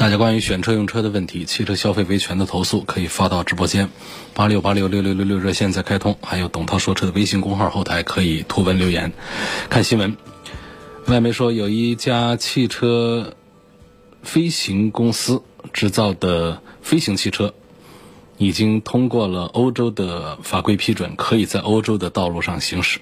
大家关于选车用车的问题、汽车消费维权的投诉，可以发到直播间八六八六六六六六热线在开通，还有董涛说车的微信公号后台可以图文留言。看新闻，外媒说有一家汽车飞行公司制造的飞行汽车已经通过了欧洲的法规批准，可以在欧洲的道路上行驶。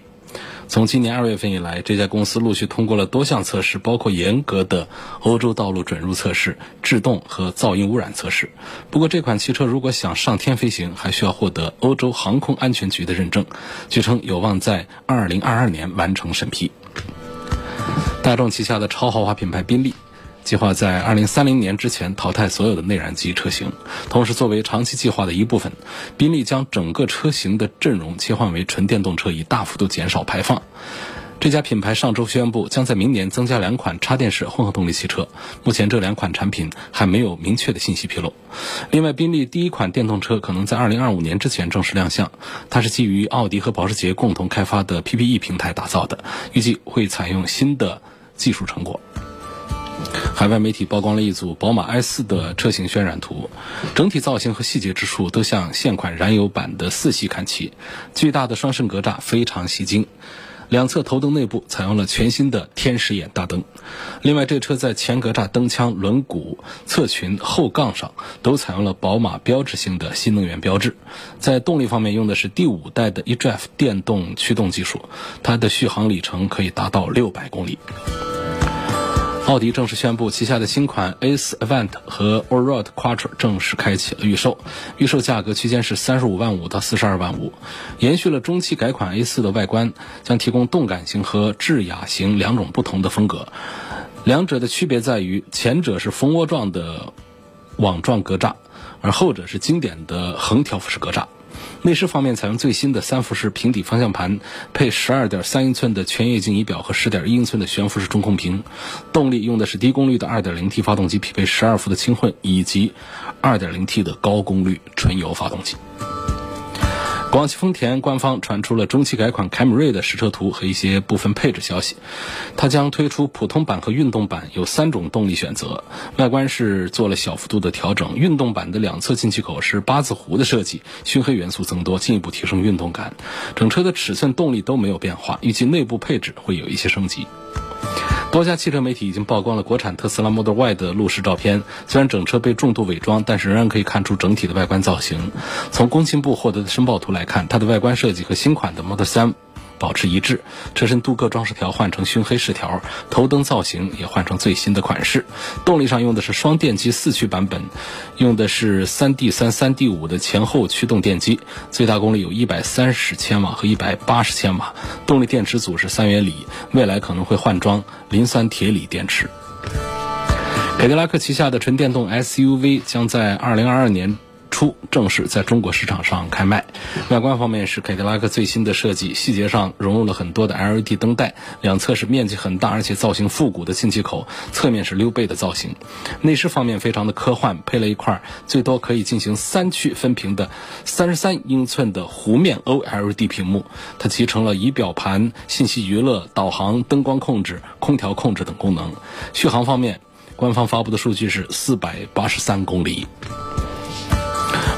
从今年二月份以来，这家公司陆续通过了多项测试，包括严格的欧洲道路准入测试、制动和噪音污染测试。不过，这款汽车如果想上天飞行，还需要获得欧洲航空安全局的认证。据称，有望在二零二二年完成审批。大众旗下的超豪华品牌宾利。计划在二零三零年之前淘汰所有的内燃机车型，同时作为长期计划的一部分，宾利将整个车型的阵容切换为纯电动车，以大幅度减少排放。这家品牌上周宣布，将在明年增加两款插电式混合动力汽车。目前这两款产品还没有明确的信息披露。另外，宾利第一款电动车可能在二零二五年之前正式亮相，它是基于奥迪和保时捷共同开发的 PPE 平台打造的，预计会采用新的技术成果。海外媒体曝光了一组宝马 i4 的车型渲染图，整体造型和细节之处都向现款燃油版的四系看齐。巨大的双肾格栅非常吸睛，两侧头灯内部采用了全新的天使眼大灯。另外，这车在前格栅、灯腔、轮毂、侧裙、后杠上都采用了宝马标志性的新能源标志。在动力方面，用的是第五代的 eDrive 电动驱动技术，它的续航里程可以达到六百公里。奥迪正式宣布，旗下的新款 A4 Avant 和 Allroad Quattro 正式开启了预售，预售价格区间是三十五万五到四十二万五，延续了中期改款 A4 的外观，将提供动感型和智雅型两种不同的风格。两者的区别在于，前者是蜂窝状的网状格栅，而后者是经典的横条幅式格栅。内饰方面采用最新的三辐式平底方向盘，配十二点三英寸的全液晶仪表和十点一英寸的悬浮式中控屏。动力用的是低功率的二点零 T 发动机，匹配十二伏的轻混以及二点零 T 的高功率纯油发动机。广汽丰田官方传出了中期改款凯美瑞的实车图和一些部分配置消息。它将推出普通版和运动版，有三种动力选择。外观是做了小幅度的调整，运动版的两侧进气口是八字弧的设计，熏黑元素增多，进一步提升运动感。整车的尺寸、动力都没有变化，预计内部配置会有一些升级。多家汽车媒体已经曝光了国产特斯拉 Model Y 的路试照片。虽然整车被重度伪装，但是仍然可以看出整体的外观造型。从工信部获得的申报图来看，它的外观设计和新款的 Model 3。保持一致，车身镀铬装饰条换成熏黑饰条，头灯造型也换成最新的款式。动力上用的是双电机四驱版本，用的是三 D 三三 D 五的前后驱动电机，最大功率有一百三十千瓦和一百八十千瓦。动力电池组是三元锂，未来可能会换装磷酸铁锂电池。凯迪拉克旗下的纯电动 SUV 将在二零二二年。初正式在中国市场上开卖。外观方面是凯迪拉克最新的设计，细节上融入了很多的 LED 灯带，两侧是面积很大而且造型复古的进气口，侧面是溜背的造型。内饰方面非常的科幻，配了一块最多可以进行三区分屏的三十三英寸的弧面 OLED 屏幕，它集成了仪表盘、信息娱乐、导航、灯光控制、空调控制等功能。续航方面，官方发布的数据是四百八十三公里。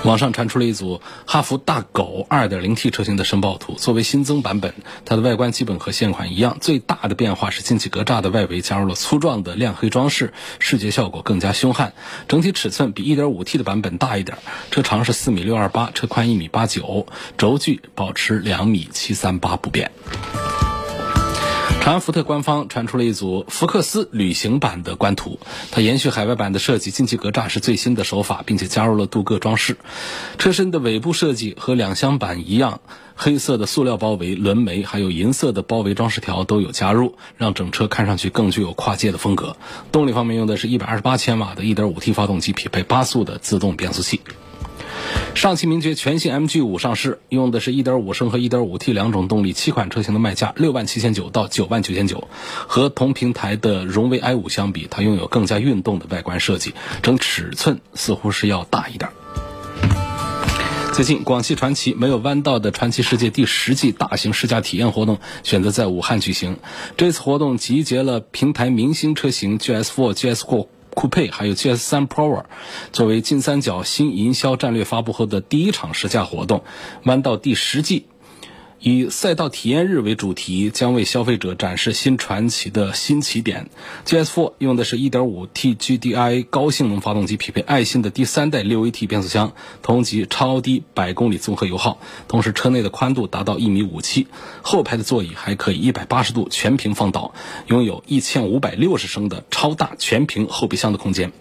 网上传出了一组哈弗大狗 2.0T 车型的申报图，作为新增版本，它的外观基本和现款一样，最大的变化是进气格栅的外围加入了粗壮的亮黑装饰，视觉效果更加凶悍。整体尺寸比 1.5T 的版本大一点，车长是4米628，车宽1米89，轴距保持2米738不变。长安福特官方传出了一组福克斯旅行版的官图，它延续海外版的设计，进气格栅是最新的手法，并且加入了镀铬装饰。车身的尾部设计和两厢版一样，黑色的塑料包围、轮眉，还有银色的包围装饰条都有加入，让整车看上去更具有跨界的风格。动力方面用的是一百二十八千瓦的 1.5T 发动机，匹配八速的自动变速器。上汽名爵全新 MG5 上市，用的是一点五升和一点五 T 两种动力，七款车型的卖价六万七千九到九万九千九。和同平台的荣威 i5 相比，它拥有更加运动的外观设计，整尺寸似乎是要大一点。最近，广汽传祺没有弯道的传祺世界第十季大型试驾体验活动选择在武汉举行。这次活动集结了平台明星车型 GS4、GS4。酷配还有 GS3 Pro，作为金三角新营销战略发布后的第一场试驾活动，弯道第十季。以赛道体验日为主题，将为消费者展示新传奇的新起点。GS4 用的是一点五 T GDI 高性能发动机，匹配爱信的第三代六 AT 变速箱，同级超低百公里综合油耗。同时，车内的宽度达到一米五七，后排的座椅还可以一百八十度全屏放倒，拥有一千五百六十升的超大全屏后备箱的空间。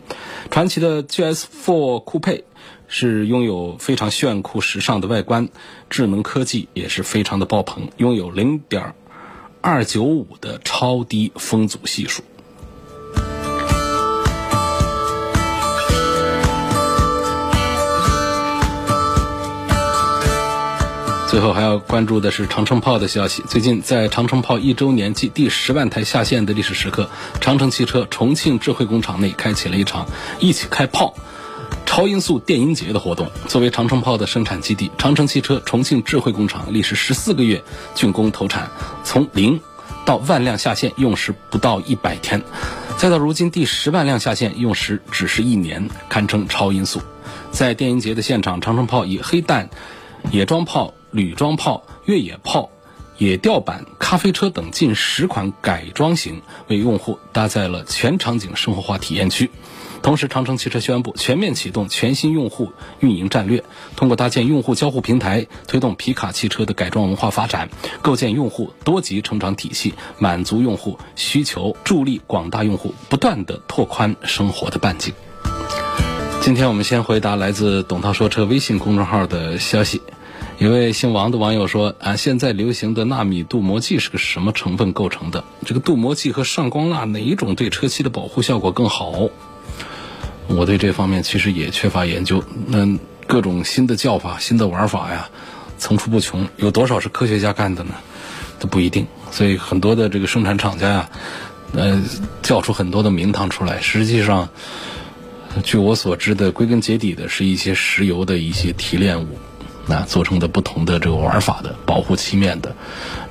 传奇的 GS4 酷配。是拥有非常炫酷时尚的外观，智能科技也是非常的爆棚，拥有零点二九五的超低风阻系数。最后还要关注的是长城炮的消息。最近在长城炮一周年暨第十万台下线的历史时刻，长城汽车重庆智慧工厂内开启了一场一起开炮。超音速电音节的活动，作为长城炮的生产基地，长城汽车重庆智慧工厂历时十四个月竣工投产，从零到万辆下线用时不到一百天，再到如今第十万辆下线用时只是一年，堪称超音速。在电音节的现场，长城炮以黑弹、野装炮、旅装炮、越野炮、野吊板、咖啡车等近十款改装型，为用户搭载了全场景生活化体验区。同时，长城汽车宣布全面启动全新用户运营战略，通过搭建用户交互平台，推动皮卡汽车的改装文化发展，构建用户多级成长体系，满足用户需求，助力广大用户不断的拓宽生活的半径。今天我们先回答来自“董涛说车”微信公众号的消息。一位姓王的网友说：“啊，现在流行的纳米镀膜剂是个什么成分构成的？这个镀膜剂和上光蜡哪一种对车漆的保护效果更好？”我对这方面其实也缺乏研究。那各种新的叫法、新的玩法呀，层出不穷。有多少是科学家干的呢？都不一定。所以很多的这个生产厂家呀，呃，叫出很多的名堂出来。实际上，据我所知的，归根结底的是一些石油的一些提炼物，那做成的不同的这个玩法的保护漆面的。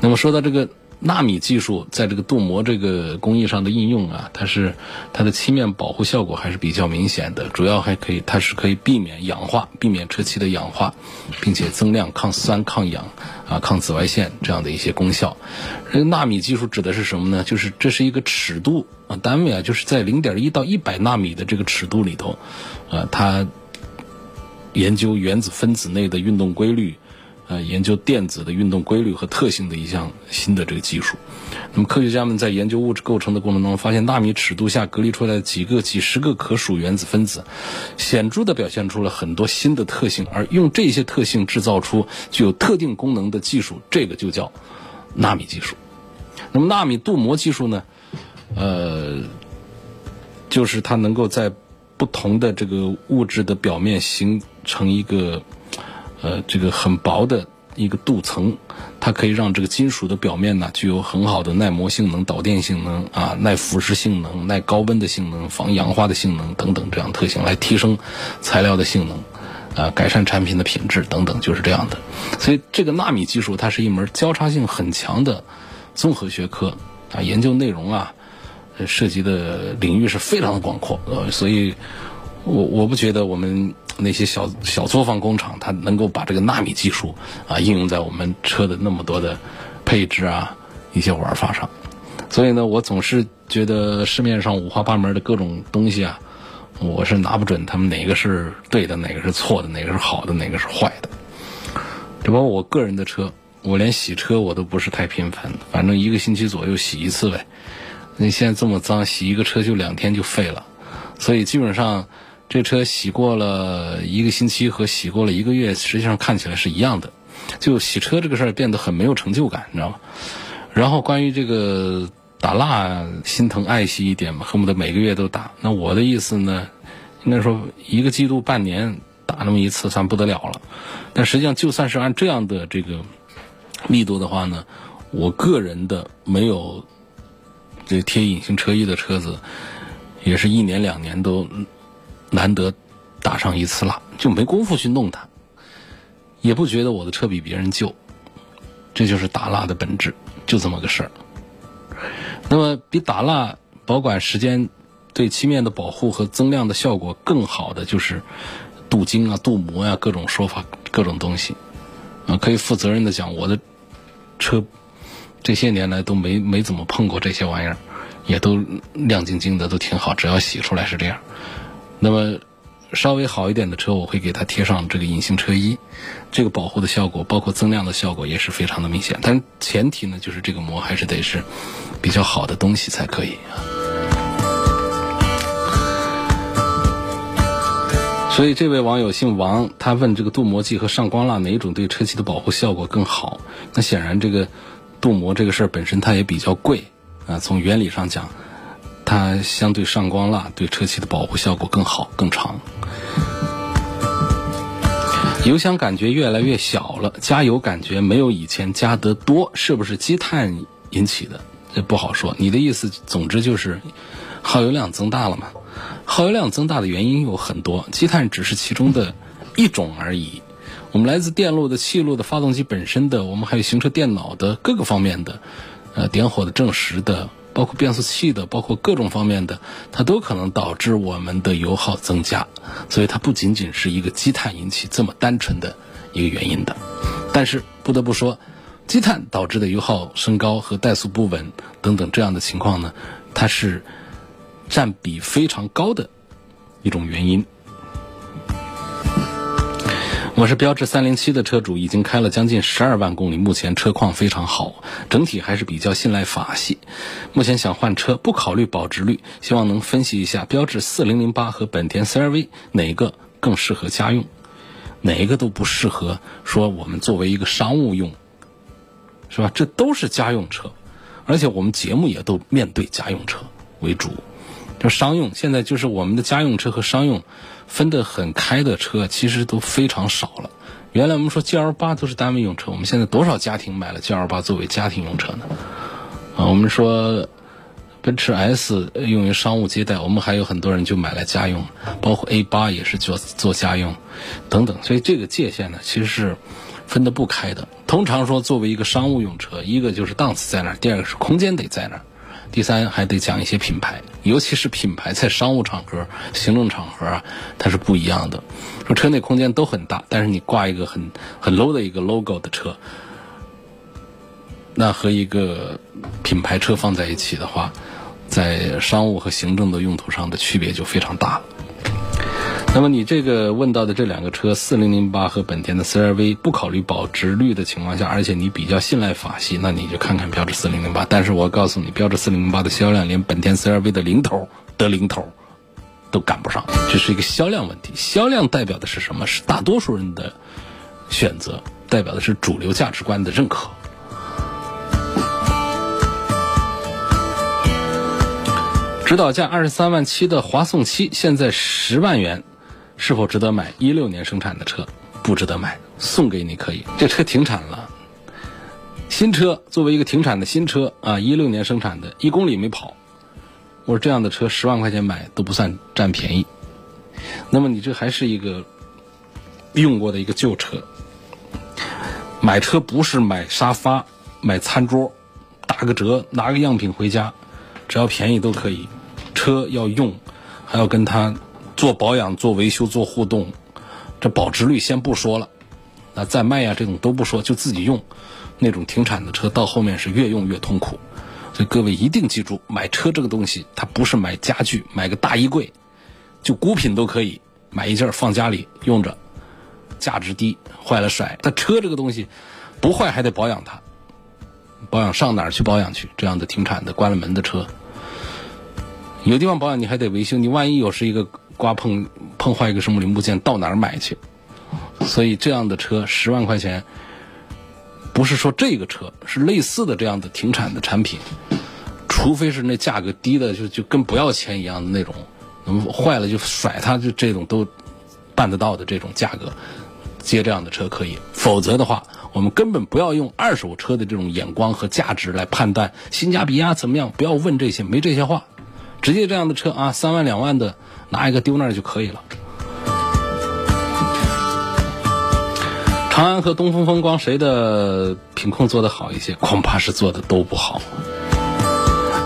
那么说到这个。纳米技术在这个镀膜这个工艺上的应用啊，它是它的漆面保护效果还是比较明显的，主要还可以，它是可以避免氧化，避免车漆的氧化，并且增量、抗酸、抗氧啊、抗紫外线这样的一些功效。纳米技术指的是什么呢？就是这是一个尺度啊，单位啊，就是在零点一到一百纳米的这个尺度里头，啊，它研究原子分子内的运动规律。呃，研究电子的运动规律和特性的一项新的这个技术。那么，科学家们在研究物质构成的过程中，发现纳米尺度下隔离出来的几个、几十个可数原子分子，显著的表现出了很多新的特性。而用这些特性制造出具有特定功能的技术，这个就叫纳米技术。那么，纳米镀膜技术呢？呃，就是它能够在不同的这个物质的表面形成一个。呃，这个很薄的一个镀层，它可以让这个金属的表面呢具有很好的耐磨性能、导电性能啊、耐腐蚀性能、耐高温的性能、防氧化的性能等等这样特性，来提升材料的性能，啊，改善产品的品质等等，就是这样的。所以，这个纳米技术它是一门交叉性很强的综合学科啊，研究内容啊，涉及的领域是非常的广阔。呃，所以我我不觉得我们。那些小小作坊工厂，它能够把这个纳米技术啊应用在我们车的那么多的配置啊一些玩法上，所以呢，我总是觉得市面上五花八门的各种东西啊，我是拿不准他们哪个是对的，哪个是错的，哪个是好的，哪个是坏的。只不过我个人的车我连洗车我都不是太频繁，反正一个星期左右洗一次呗。那现在这么脏，洗一个车就两天就废了，所以基本上这车洗过了一个星期和洗过了一个月，实际上看起来是一样的。就洗车这个事儿变得很没有成就感，你知道吗？然后关于这个打蜡，心疼爱惜一点嘛，恨不得每个月都打。那我的意思呢，应该说一个季度半年打那么一次算不得了了。但实际上，就算是按这样的这个密度的话呢，我个人的没有这贴隐形车衣的车子，也是一年两年都难得打上一次蜡，就没工夫去弄它。也不觉得我的车比别人旧，这就是打蜡的本质，就这么个事儿。那么比打蜡保管时间、对漆面的保护和增亮的效果更好的，就是镀金啊、镀膜呀各种说法、各种东西。啊，可以负责任的讲，我的车这些年来都没没怎么碰过这些玩意儿，也都亮晶晶的，都挺好，只要洗出来是这样。那么。稍微好一点的车，我会给它贴上这个隐形车衣，这个保护的效果，包括增亮的效果也是非常的明显。但前提呢，就是这个膜还是得是比较好的东西才可以啊。所以这位网友姓王，他问这个镀膜剂和上光蜡哪一种对车漆的保护效果更好？那显然这个镀膜这个事儿本身它也比较贵啊，从原理上讲。它相对上光蜡对车漆的保护效果更好更长。油箱感觉越来越小了，加油感觉没有以前加得多，是不是积碳引起的？这不好说。你的意思，总之就是耗油量增大了嘛？耗油量增大的原因有很多，积碳只是其中的一种而已。我们来自电路的、气路的、发动机本身的，我们还有行车电脑的各个方面的，呃，点火的、正时的。包括变速器的，包括各种方面的，它都可能导致我们的油耗增加，所以它不仅仅是一个积碳引起这么单纯的一个原因的。但是不得不说，积碳导致的油耗升高和怠速不稳等等这样的情况呢，它是占比非常高的一种原因。我是标致三零七的车主，已经开了将近十二万公里，目前车况非常好，整体还是比较信赖法系。目前想换车，不考虑保值率，希望能分析一下标致四零零八和本田 CR-V 哪个更适合家用，哪一个都不适合说我们作为一个商务用，是吧？这都是家用车，而且我们节目也都面对家用车为主。就商用，现在就是我们的家用车和商用分得很开的车，其实都非常少了。原来我们说 G L 八都是单位用车，我们现在多少家庭买了 G L 八作为家庭用车呢？啊，我们说奔驰 S 用于商务接待，我们还有很多人就买来家用，包括 A 八也是做做家用等等。所以这个界限呢，其实是分得不开的。通常说，作为一个商务用车，一个就是档次在那儿，第二个是空间得在那儿。第三还得讲一些品牌，尤其是品牌在商务场合、行政场合啊，它是不一样的。说车内空间都很大，但是你挂一个很很 low 的一个 logo 的车，那和一个品牌车放在一起的话，在商务和行政的用途上的区别就非常大了。那么你这个问到的这两个车，四零零八和本田的 CR-V，不考虑保值率的情况下，而且你比较信赖法系，那你就看看标致四零零八。但是我告诉你，标致四零零八的销量连本田 CR-V 的零头的零头都赶不上，这是一个销量问题。销量代表的是什么？是大多数人的选择，代表的是主流价值观的认可。指导价二十三万七的华颂七，现在十万元。是否值得买？一六年生产的车不值得买，送给你可以。这车停产了，新车作为一个停产的新车啊，一六年生产的，一公里没跑。我说这样的车十万块钱买都不算占便宜。那么你这还是一个用过的一个旧车。买车不是买沙发、买餐桌，打个折拿个样品回家，只要便宜都可以。车要用，还要跟他。做保养、做维修、做互动，这保值率先不说了，那再卖呀这种都不说，就自己用，那种停产的车到后面是越用越痛苦，所以各位一定记住，买车这个东西，它不是买家具，买个大衣柜，就孤品都可以买一件放家里用着，价值低，坏了甩。但车这个东西，不坏还得保养它，保养上哪儿去保养去？这样的停产的关了门的车，有地方保养你还得维修，你万一有是一个刮碰碰坏一个什么零部件，到哪儿买去？所以这样的车十万块钱，不是说这个车是类似的这样的停产的产品，除非是那价格低的就就跟不要钱一样的那种，坏了就甩它，就这种都办得到的这种价格，接这样的车可以。否则的话，我们根本不要用二手车的这种眼光和价值来判断性价比啊怎么样，不要问这些，没这些话，直接这样的车啊，三万两万的拿一个丢那儿就可以了。长安和东风风光谁的品控做得好一些？恐怕是做的都不好。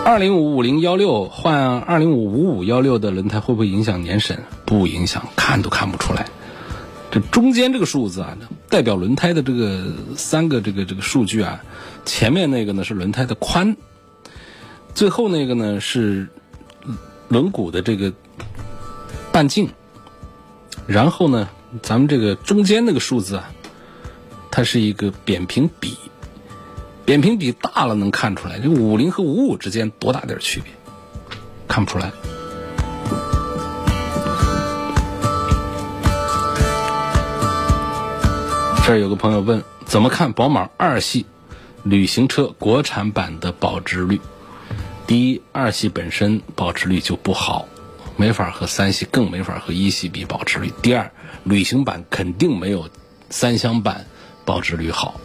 二零五五零幺六换二零五五五幺六的轮胎会不会影响年审？不影响，看都看不出来。这中间这个数字啊，代表轮胎的这个三个这个这个数据啊，前面那个呢是轮胎的宽，最后那个呢是轮毂的这个半径，然后呢，咱们这个中间那个数字啊。它是一个扁平比，扁平比大了能看出来，这五零和五五之间多大点区别？看不出来。这儿有个朋友问，怎么看宝马二系旅行车国产版的保值率？第一，二系本身保值率就不好，没法和三系，更没法和一系比保值率。第二，旅行版肯定没有三厢版。保值率好，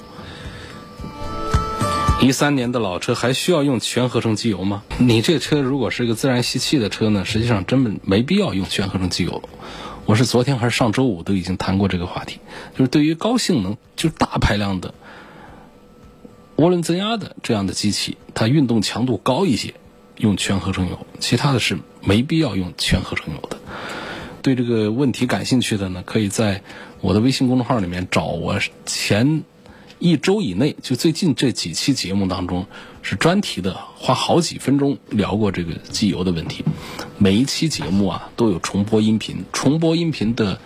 一三年的老车还需要用全合成机油吗？你这车如果是一个自然吸气的车呢，实际上根本没必要用全合成机油。我是昨天还是上周五都已经谈过这个话题，就是对于高性能、就是大排量的涡轮增压的这样的机器，它运动强度高一些，用全合成油；其他的是没必要用全合成油的。对这个问题感兴趣的呢，可以在。我的微信公众号里面找我前一周以内，就最近这几期节目当中是专题的，花好几分钟聊过这个机油的问题。每一期节目啊都有重播音频，重播音频的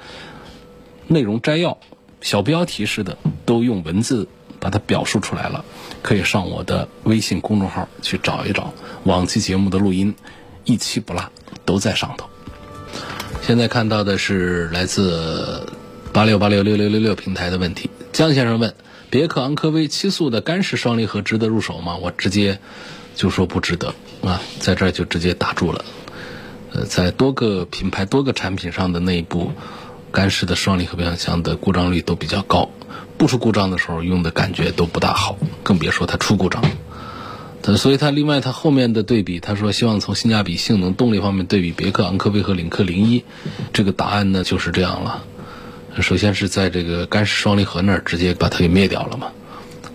内容摘要、小标题式的都用文字把它表述出来了，可以上我的微信公众号去找一找往期节目的录音，一期不落都在上头。现在看到的是来自。八六八六六六六六平台的问题，江先生问：别克昂科威七速的干式双离合值得入手吗？我直接就说不值得啊，在这儿就直接打住了。呃，在多个品牌、多个产品上的内部干式的双离合变速箱的故障率都比较高，不出故障的时候用的感觉都不大好，更别说它出故障。所以它另外它后面的对比，他说希望从性价比、性能、动力方面对比别克昂科威和领克零一，这个答案呢就是这样了。首先是在这个干式双离合那儿直接把它给灭掉了嘛，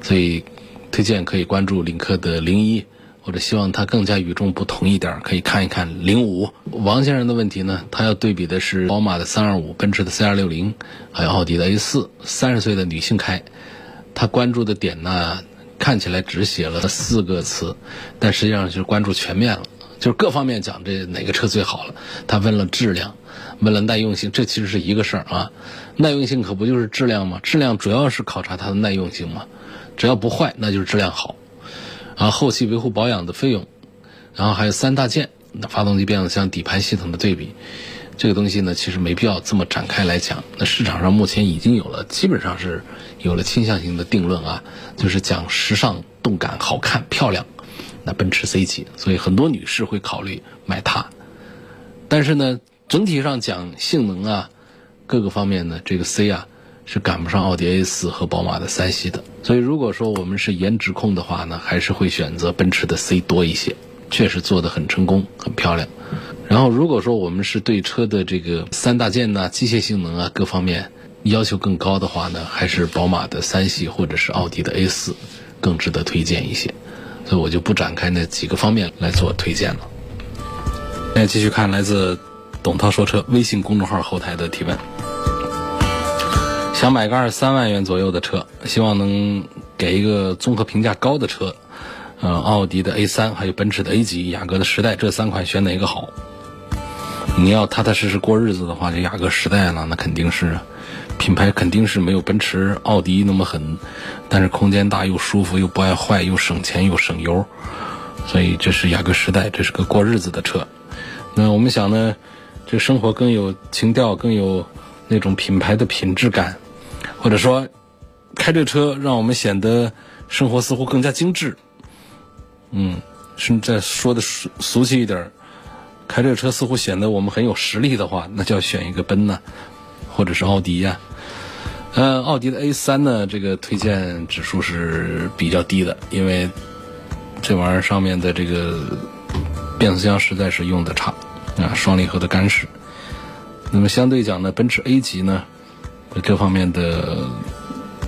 所以推荐可以关注领克的零一，或者希望它更加与众不同一点，可以看一看零五。王先生的问题呢，他要对比的是宝马的三二五、奔驰的 C 二六零，还有奥迪的 A 四，三十岁的女性开，他关注的点呢，看起来只写了四个词，但实际上就是关注全面了，就是各方面讲这哪个车最好了。他问了质量。问了耐用性，这其实是一个事儿啊。耐用性可不就是质量吗？质量主要是考察它的耐用性嘛。只要不坏，那就是质量好。啊，后期维护保养的费用，然后还有三大件：那发动机、变速箱、底盘系统的对比。这个东西呢，其实没必要这么展开来讲。那市场上目前已经有了，基本上是有了倾向性的定论啊，就是讲时尚、动感、好看、漂亮。那奔驰 C 级，所以很多女士会考虑买它。但是呢。整体上讲，性能啊，各个方面呢，这个 C 啊是赶不上奥迪 A 四和宝马的三系的。所以，如果说我们是颜值控的话呢，还是会选择奔驰的 C 多一些，确实做的很成功，很漂亮。然后，如果说我们是对车的这个三大件呐、机械性能啊各方面要求更高的话呢，还是宝马的三系或者是奥迪的 A 四更值得推荐一些。所以我就不展开那几个方面来做推荐了。来继续看来自。董涛说车微信公众号后台的提问：想买个二三万元左右的车，希望能给一个综合评价高的车，呃，奥迪的 A 三，还有奔驰的 A 级，雅阁的时代，这三款选哪个好？你要踏踏实实过日子的话，这雅阁时代呢，那肯定是品牌肯定是没有奔驰、奥迪那么狠，但是空间大又舒服又不爱坏又省钱又省油，所以这是雅阁时代，这是个过日子的车。那我们想呢，这生活更有情调，更有那种品牌的品质感，或者说开这车让我们显得生活似乎更加精致。嗯，甚至说的俗俗气一点。开这车似乎显得我们很有实力的话，那就要选一个奔呢，或者是奥迪呀。呃，奥迪的 A 三呢，这个推荐指数是比较低的，因为这玩意儿上面的这个变速箱实在是用的差啊，双离合的干式。那么相对讲呢，奔驰 A 级呢，这方面的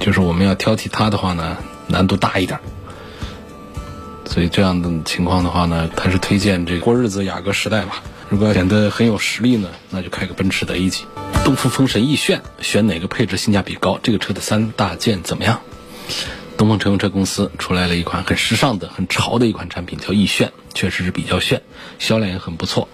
就是我们要挑剔它的话呢，难度大一点。所以这样的情况的话呢，还是推荐这个过日子雅阁时代吧。如果显得很有实力呢，那就开个奔驰的 A 级。东风风神奕炫选哪个配置性价比高？这个车的三大件怎么样？东风乘用车公司出来了一款很时尚的、很潮的一款产品，叫奕炫，确实是比较炫，销量也很不错。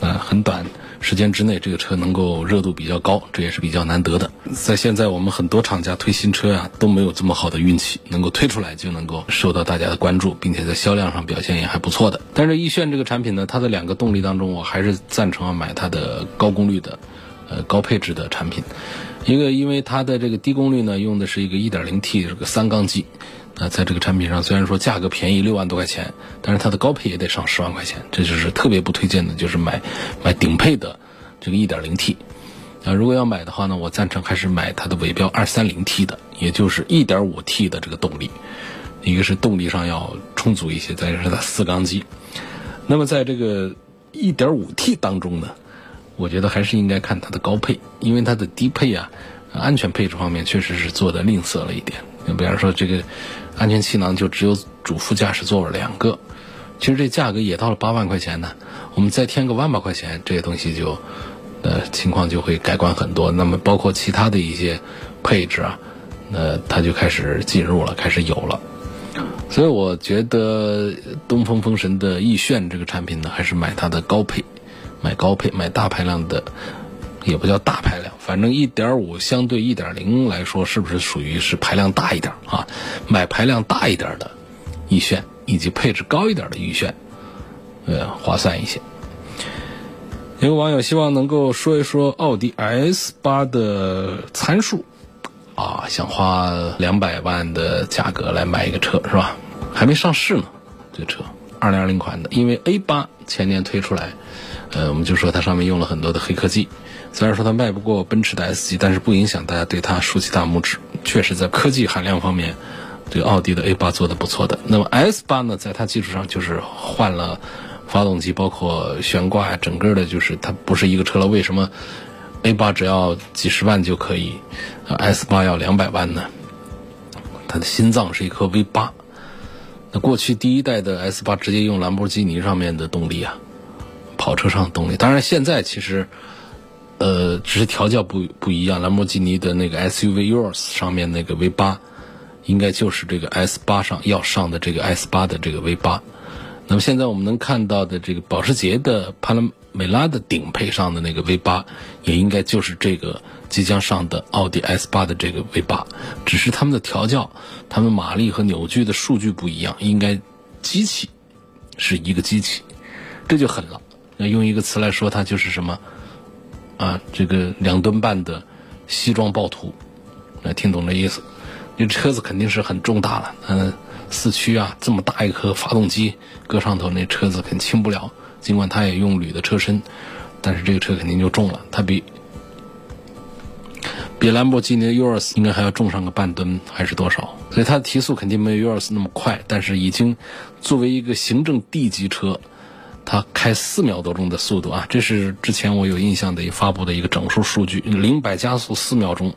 呃，很短。时间之内，这个车能够热度比较高，这也是比较难得的。在现在，我们很多厂家推新车呀，都没有这么好的运气，能够推出来就能够受到大家的关注，并且在销量上表现也还不错的。但是，奕炫这个产品呢，它的两个动力当中，我还是赞成要买它的高功率的，呃，高配置的产品。一个，因为它的这个低功率呢，用的是一个 1.0T 这个三缸机。那在这个产品上，虽然说价格便宜六万多块钱，但是它的高配也得上十万块钱，这就是特别不推荐的，就是买买顶配的这个 1.0T。啊，如果要买的话呢，我赞成还是买它的尾标 230T 的，也就是 1.5T 的这个动力。一个是动力上要充足一些，再一个是它四缸机。那么在这个 1.5T 当中呢，我觉得还是应该看它的高配，因为它的低配啊，安全配置方面确实是做的吝啬了一点。你比方说这个。安全气囊就只有主副驾驶座位两个，其实这价格也到了八万块钱呢。我们再添个万把块钱，这些东西就，呃，情况就会改观很多。那么包括其他的一些配置啊，那它就开始进入了，开始有了。所以我觉得东风风神的奕炫这个产品呢，还是买它的高配，买高配，买大排量的。也不叫大排量，反正一点五相对一点零来说，是不是属于是排量大一点啊？买排量大一点的奕炫，以及配置高一点的奕炫，呃，划算一些。有个网友希望能够说一说奥迪 S 八的参数，啊，想花两百万的价格来买一个车是吧？还没上市呢，这车二零二零款的，因为 A 八前年推出来，呃，我们就说它上面用了很多的黑科技。虽然说它卖不过奔驰的 S 级，但是不影响大家对它竖起大拇指。确实，在科技含量方面，这个奥迪的 A 八做的不错的。那么 S 八呢，在它基础上就是换了发动机，包括悬挂，整个的就是它不是一个车了。为什么 A 八只要几十万就可以，S 八要两百万呢？它的心脏是一颗 V 八。那过去第一代的 S 八直接用兰博基尼上面的动力啊，跑车上的动力。当然现在其实。呃，只是调教不不一样。兰博基尼的那个 SUV Yours 上面那个 V 八，应该就是这个 S 八上要上的这个 S 八的这个 V 八。那么现在我们能看到的这个保时捷的帕拉梅拉的顶配上的那个 V 八，也应该就是这个即将上的奥迪 S 八的这个 V 八。只是他们的调教、他们马力和扭矩的数据不一样，应该机器是一个机器，这就狠了。那用一个词来说，它就是什么？啊，这个两吨半的西装暴徒，那听懂这意思？这车子肯定是很重大了，嗯，四驱啊，这么大一颗发动机搁上头，那车子肯定轻不了。尽管它也用铝的车身，但是这个车肯定就重了。它比比兰博基尼的 Urus 应该还要重上个半吨，还是多少？所以它的提速肯定没有 Urus 那么快，但是已经作为一个行政 D 级车。它开四秒多钟的速度啊，这是之前我有印象的一发布的一个整数数据，零百加速四秒钟。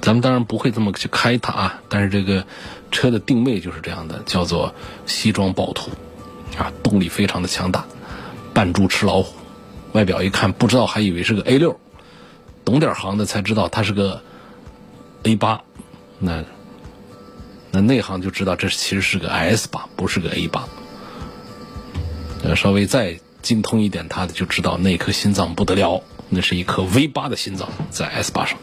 咱们当然不会这么去开它啊，但是这个车的定位就是这样的，叫做西装暴徒啊，动力非常的强大，扮猪吃老虎。外表一看不知道还以为是个 A 六，懂点行的才知道它是个 A 八，那那内行就知道这其实是个 S 八，不是个 A 八。稍微再精通一点它的就知道那颗心脏不得了，那是一颗 V 八的心脏在 S 八上。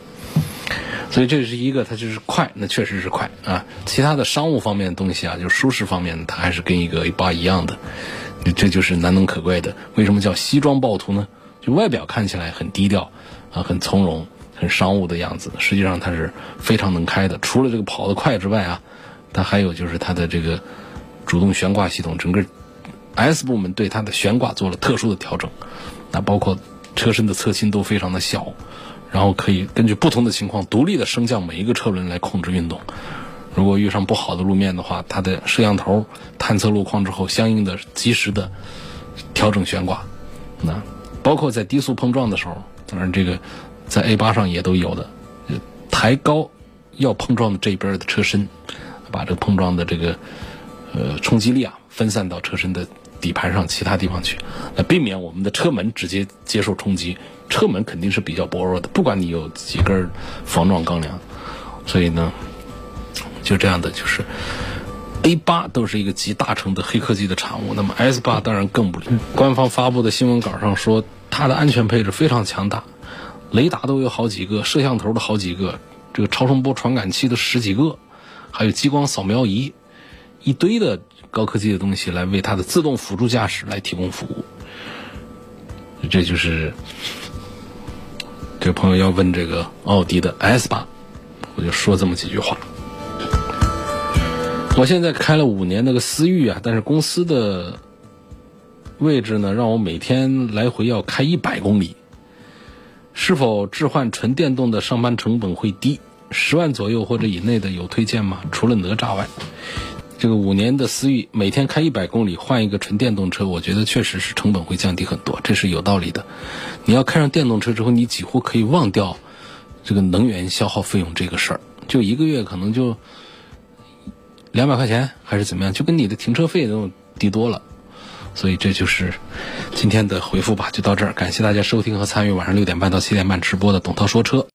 所以这是一个，它就是快，那确实是快啊。其他的商务方面的东西啊，就舒适方面，它还是跟一个 A 八一样的，这就是难能可贵的。为什么叫西装暴徒呢？就外表看起来很低调啊，很从容，很商务的样子，实际上它是非常能开的。除了这个跑得快之外啊，它还有就是它的这个主动悬挂系统，整个 S 部门对它的悬挂做了特殊的调整，那包括车身的侧倾都非常的小。然后可以根据不同的情况独立的升降每一个车轮来控制运动。如果遇上不好的路面的话，它的摄像头探测路况之后，相应的及时的调整悬挂。那包括在低速碰撞的时候，当然这个在 A 八上也都有的，抬高要碰撞的这边的车身，把这个碰撞的这个呃冲击力啊分散到车身的底盘上其他地方去，来避免我们的车门直接接受冲击。车门肯定是比较薄弱的，不管你有几根防撞钢梁，所以呢，就这样的就是 A 八都是一个集大成的黑科技的产物。那么 S 八当然更不。官方发布的新闻稿上说，它的安全配置非常强大，雷达都有好几个，摄像头的好几个，这个超声波传感器的十几个，还有激光扫描仪，一堆的高科技的东西来为它的自动辅助驾驶来提供服务。这就是。这个朋友要问这个奥迪的 S 八，我就说这么几句话。我现在开了五年那个思域啊，但是公司的位置呢，让我每天来回要开一百公里。是否置换纯电动的上班成本会低？十万左右或者以内的有推荐吗？除了哪吒外。这个五年的思域，每天开一百公里换一个纯电动车，我觉得确实是成本会降低很多，这是有道理的。你要开上电动车之后，你几乎可以忘掉这个能源消耗费用这个事儿，就一个月可能就两百块钱还是怎么样，就跟你的停车费都低多了。所以这就是今天的回复吧，就到这儿。感谢大家收听和参与晚上六点半到七点半直播的董涛说车。